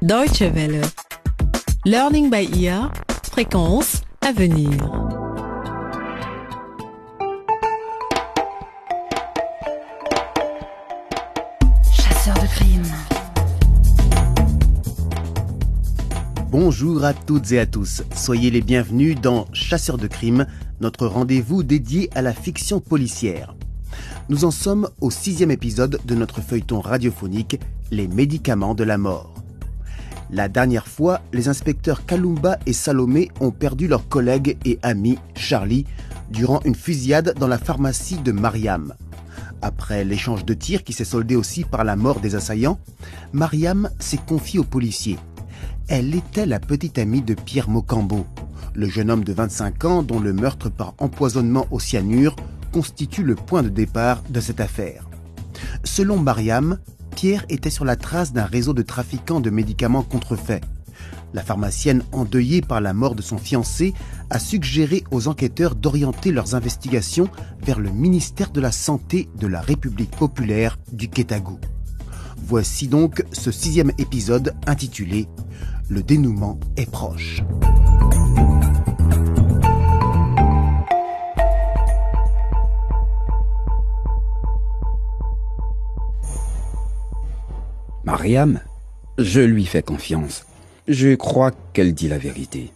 Deutsche Welle. Learning by ear. Fréquence à venir. Chasseur de crime. Bonjour à toutes et à tous. Soyez les bienvenus dans Chasseurs de crime, notre rendez-vous dédié à la fiction policière. Nous en sommes au sixième épisode de notre feuilleton radiophonique Les médicaments de la mort. La dernière fois, les inspecteurs Kalumba et Salomé ont perdu leur collègue et ami Charlie durant une fusillade dans la pharmacie de Mariam. Après l'échange de tirs qui s'est soldé aussi par la mort des assaillants, Mariam s'est confiée aux policiers. Elle était la petite amie de Pierre Mocambo, le jeune homme de 25 ans dont le meurtre par empoisonnement au cyanure constitue le point de départ de cette affaire. Selon Mariam, Pierre était sur la trace d'un réseau de trafiquants de médicaments contrefaits. La pharmacienne, endeuillée par la mort de son fiancé, a suggéré aux enquêteurs d'orienter leurs investigations vers le ministère de la Santé de la République populaire du Kétagou. Voici donc ce sixième épisode intitulé Le dénouement est proche. Mariam, je lui fais confiance. Je crois qu'elle dit la vérité.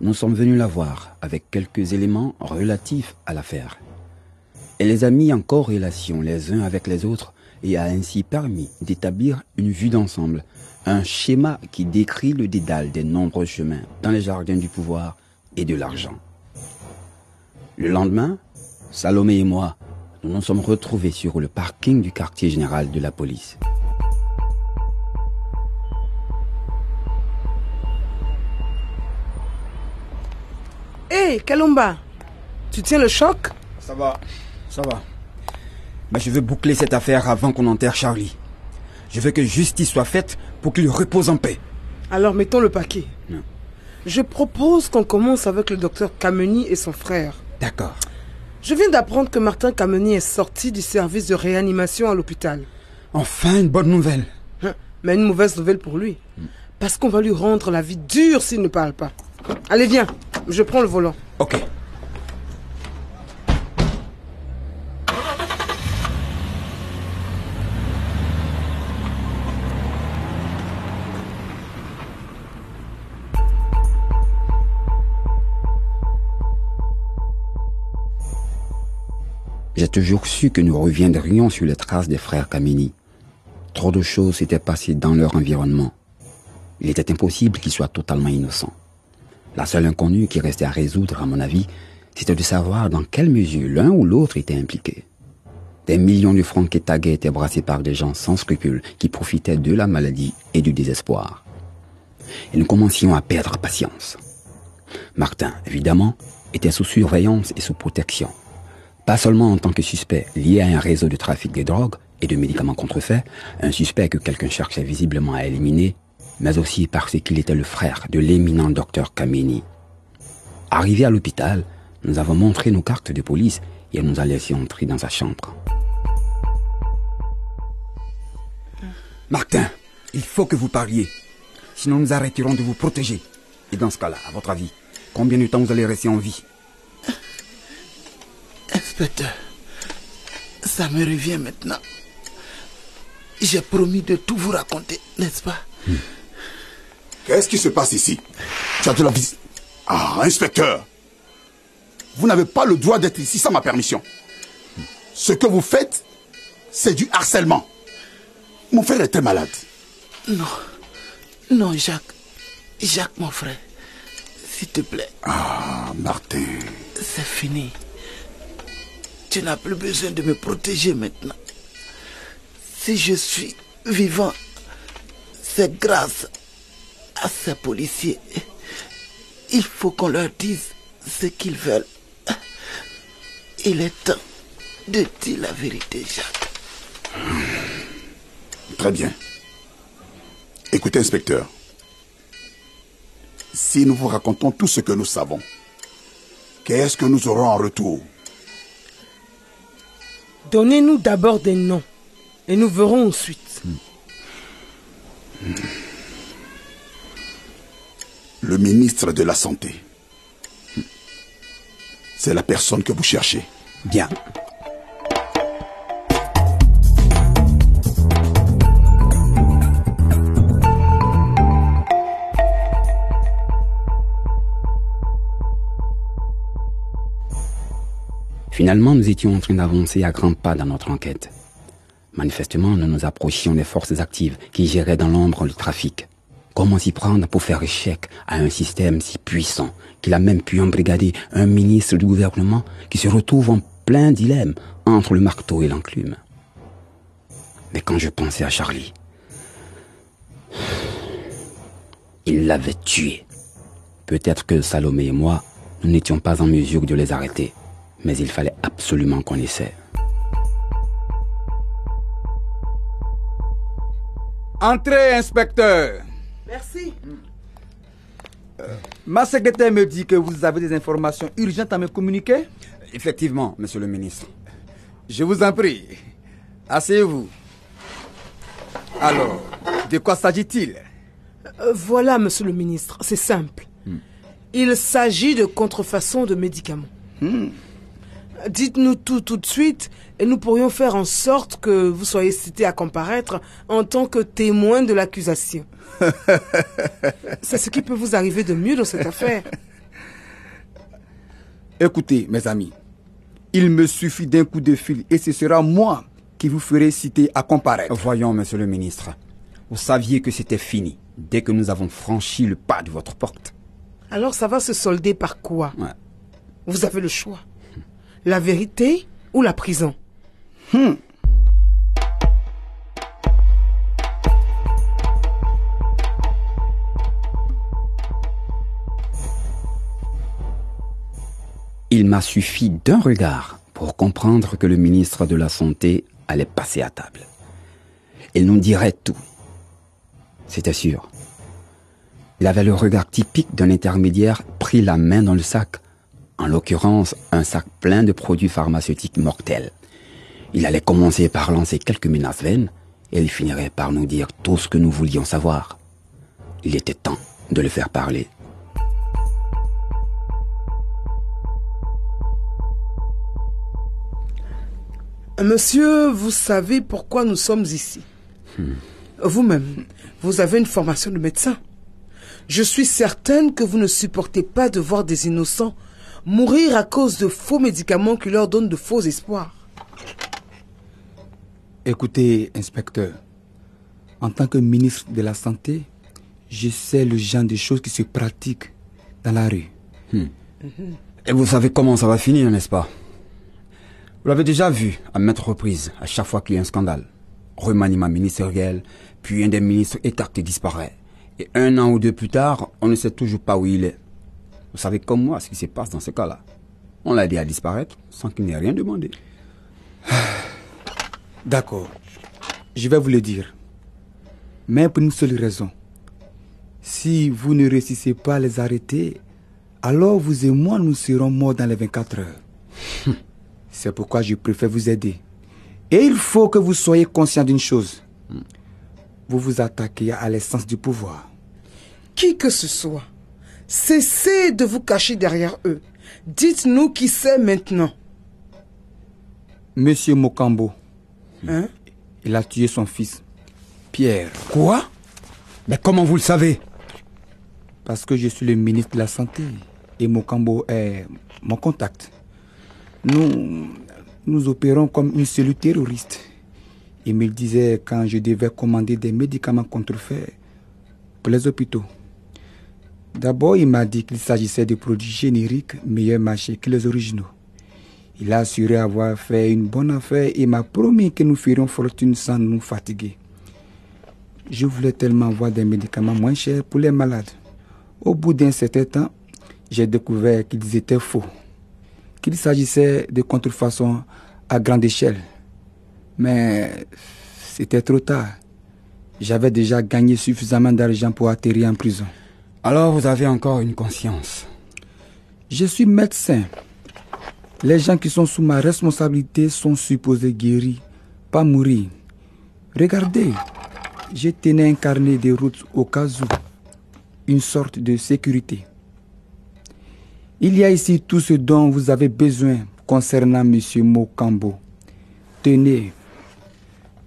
Nous sommes venus la voir avec quelques éléments relatifs à l'affaire. Elle les a mis en corrélation les uns avec les autres et a ainsi permis d'établir une vue d'ensemble, un schéma qui décrit le dédale des nombreux chemins dans les jardins du pouvoir et de l'argent. Le lendemain, Salomé et moi, nous nous sommes retrouvés sur le parking du quartier général de la police. Hé, hey, Kalumba, tu tiens le choc? Ça va, ça va. Mais je veux boucler cette affaire avant qu'on enterre Charlie. Je veux que justice soit faite pour qu'il repose en paix. Alors mettons le paquet. Non. Je propose qu'on commence avec le docteur Kameni et son frère. D'accord. Je viens d'apprendre que Martin Kameni est sorti du service de réanimation à l'hôpital. Enfin, une bonne nouvelle. Hein, Mais une mauvaise nouvelle pour lui. Parce qu'on va lui rendre la vie dure s'il ne parle pas. Allez, viens, je prends le volant. Ok. J'ai toujours su que nous reviendrions sur les traces des frères Kamini. Trop de choses s'étaient passées dans leur environnement. Il était impossible qu'ils soient totalement innocents. La seule inconnue qui restait à résoudre, à mon avis, c'était de savoir dans quelle mesure l'un ou l'autre était impliqué. Des millions de francs kétagais étaient brassés par des gens sans scrupules qui profitaient de la maladie et du désespoir. Et nous commencions à perdre patience. Martin, évidemment, était sous surveillance et sous protection. Pas seulement en tant que suspect lié à un réseau de trafic de drogue et de médicaments contrefaits, un suspect que quelqu'un cherchait visiblement à éliminer, mais aussi parce qu'il était le frère de l'éminent docteur Kameni. Arrivé à l'hôpital, nous avons montré nos cartes de police et elle nous a laissé entrer dans sa chambre. Martin, il faut que vous parliez. Sinon nous arrêterons de vous protéger. Et dans ce cas-là, à votre avis, combien de temps vous allez rester en vie? Inspecteur, ça me revient maintenant. J'ai promis de tout vous raconter, n'est-ce pas? Hmm. Qu'est-ce qui se passe ici? Tu as de la visite. Ah, inspecteur Vous n'avez pas le droit d'être ici sans ma permission. Ce que vous faites, c'est du harcèlement. Mon frère est très malade. Non. Non, Jacques. Jacques, mon frère. S'il te plaît. Ah, Martin. C'est fini. Tu n'as plus besoin de me protéger maintenant. Si je suis vivant, c'est grâce à ces policiers. Il faut qu'on leur dise ce qu'ils veulent. Il est temps de dire la vérité, Jacques. Très bien. Écoutez, inspecteur. Si nous vous racontons tout ce que nous savons, qu'est-ce que nous aurons en retour? Donnez-nous d'abord des noms et nous verrons ensuite. Le ministre de la Santé. C'est la personne que vous cherchez. Bien. Finalement, nous étions en train d'avancer à grands pas dans notre enquête. Manifestement, nous nous approchions des forces actives qui géraient dans l'ombre le trafic. Comment s'y prendre pour faire échec à un système si puissant qu'il a même pu embrigader un ministre du gouvernement qui se retrouve en plein dilemme entre le marteau et l'enclume Mais quand je pensais à Charlie, il l'avait tué. Peut-être que Salomé et moi, nous n'étions pas en mesure de les arrêter, mais il fallait absolument qu'on essaie. Entrez, inspecteur. Merci. Ma secrétaire me dit que vous avez des informations urgentes à me communiquer. Effectivement, monsieur le ministre. Je vous en prie. Asseyez-vous. Alors, de quoi s'agit-il? Euh, voilà, monsieur le ministre, c'est simple. Il s'agit de contrefaçon de médicaments. Dites-nous tout tout de suite et nous pourrions faire en sorte que vous soyez cité à comparaître en tant que témoin de l'accusation. c'est ce qui peut vous arriver de mieux dans cette affaire. Écoutez, mes amis, il me suffit d'un coup de fil et ce sera moi qui vous ferai citer à comparaître. Voyons, monsieur le ministre. Vous saviez que c'était fini dès que nous avons franchi le pas de votre porte. Alors ça va se solder par quoi? Ouais. Vous avez le choix. La vérité ou la prison? Il m'a suffi d'un regard pour comprendre que le ministre de la Santé allait passer à table. Il nous dirait tout. C'était sûr. Il avait le regard typique d'un intermédiaire pris la main dans le sac, en l'occurrence un sac plein de produits pharmaceutiques mortels. Il allait commencer par lancer quelques menaces vaines et il finirait par nous dire tout ce que nous voulions savoir. Il était temps de le faire parler. Monsieur, vous savez pourquoi nous sommes ici. Vous-même, vous avez une formation de médecin. Je suis certaine que vous ne supportez pas de voir des innocents mourir à cause de faux médicaments qui leur donnent de faux espoirs. Écoutez, inspecteur, en tant que ministre de la Santé, je sais le genre de choses qui se pratiquent dans la rue. Et vous savez comment ça va finir, n'est-ce pas? Vous l'avez déjà vu à maintes reprises, à chaque fois qu'il y a un scandale. Remaniement ministériel, puis un des ministres écarté disparaît. Et un an ou deux plus tard, on ne sait toujours pas où il est. Vous savez comme moi ce qui se passe dans ce cas-là. On l'a aidé à disparaître sans qu'il n'ait rien demandé. D'accord, je vais vous le dire. Mais pour une seule raison. Si vous ne réussissez pas à les arrêter, alors vous et moi, nous serons morts dans les 24 heures. C'est pourquoi je préfère vous aider. Et il faut que vous soyez conscient d'une chose. Vous vous attaquez à l'essence du pouvoir. Qui que ce soit, cessez de vous cacher derrière eux. Dites-nous qui c'est maintenant. Monsieur Mokambo, Hein? Il a tué son fils, Pierre, Quoi? Mais comment vous le savez? Parce que je suis le ministre de la Santé et Mokambo est mon contact. Nous, nous opérons comme une cellule terroriste. Il me disait quand je devais commander des médicaments contrefaits pour les hôpitaux. D'abord, il m'a dit qu'il s'agissait de produits génériques meilleurs marché que les originaux. Il a assuré avoir fait une bonne affaire et m'a promis que nous ferions fortune sans nous fatiguer. Je voulais tellement avoir des médicaments moins chers pour les malades. Au bout d'un certain temps, j'ai découvert qu'ils étaient faux, qu'il s'agissait de contrefaçons à grande échelle. Mais c'était trop tard. J'avais déjà gagné suffisamment d'argent pour atterrir en prison. Alors vous avez encore une conscience. Je suis médecin. Les gens qui sont sous ma responsabilité sont supposés guéris, pas mourir. Regardez, j'ai tenu un carnet de route au cas où. une sorte de sécurité. Il y a ici tout ce dont vous avez besoin concernant M. Mokambo. Tenez,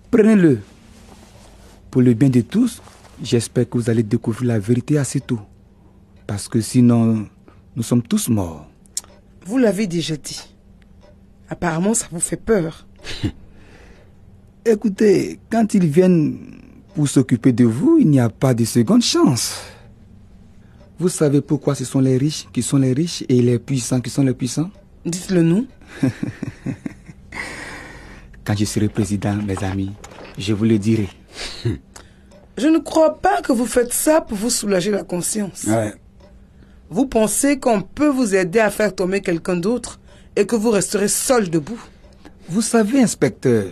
prenez-le. Pour le bien de tous, j'espère que vous allez découvrir la vérité assez tôt. Parce que sinon, nous sommes tous morts. Vous l'avez déjà dit. Apparemment, ça vous fait peur. Écoutez, quand ils viennent pour s'occuper de vous, il n'y a pas de seconde chance. Vous savez pourquoi ce sont les riches qui sont les riches et les puissants qui sont les puissants? Dites-le nous. Quand je serai président, mes amis, je vous le dirai. Je ne crois pas que vous faites ça pour vous soulager la conscience. Ouais. Vous pensez qu'on peut vous aider à faire tomber quelqu'un d'autre et que vous resterez seul debout. Vous savez, inspecteur,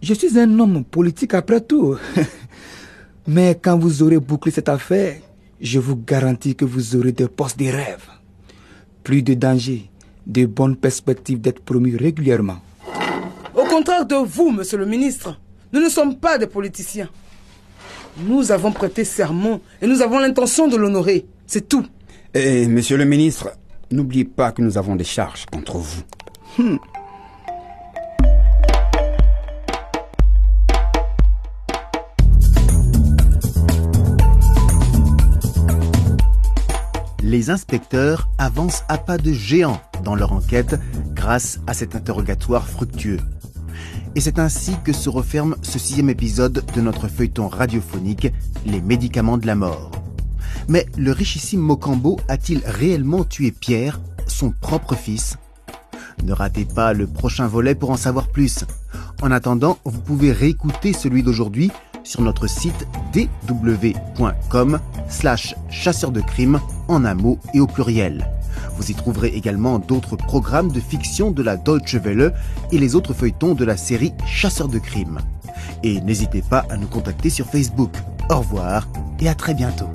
je suis un homme politique après tout. Mais quand vous aurez bouclé cette affaire, je vous garantis que vous aurez des postes de rêve. Plus de dangers, de bonnes perspectives d'être promu régulièrement. Au contraire de vous, monsieur le ministre, nous ne sommes pas des politiciens. Nous avons prêté serment et nous avons l'intention de l'honorer. C'est tout. Et monsieur le ministre, n'oubliez pas que nous avons des charges contre vous. Les inspecteurs avancent à pas de géant dans leur enquête grâce à cet interrogatoire fructueux. Et c'est ainsi que se referme ce sixième épisode de notre feuilleton radiophonique Les médicaments de la mort. Mais le richissime Mokambo a-t-il réellement tué Pierre, son propre fils? Ne ratez pas le prochain volet pour en savoir plus. En attendant, vous pouvez réécouter celui d'aujourd'hui sur notre site dw.com slash chasseur de crime en un mot et au pluriel. Vous y trouverez également d'autres programmes de fiction de la Deutsche Welle et les autres feuilletons de la série Chasseurs de crime. Et n'hésitez pas à nous contacter sur Facebook. Au revoir et à très bientôt.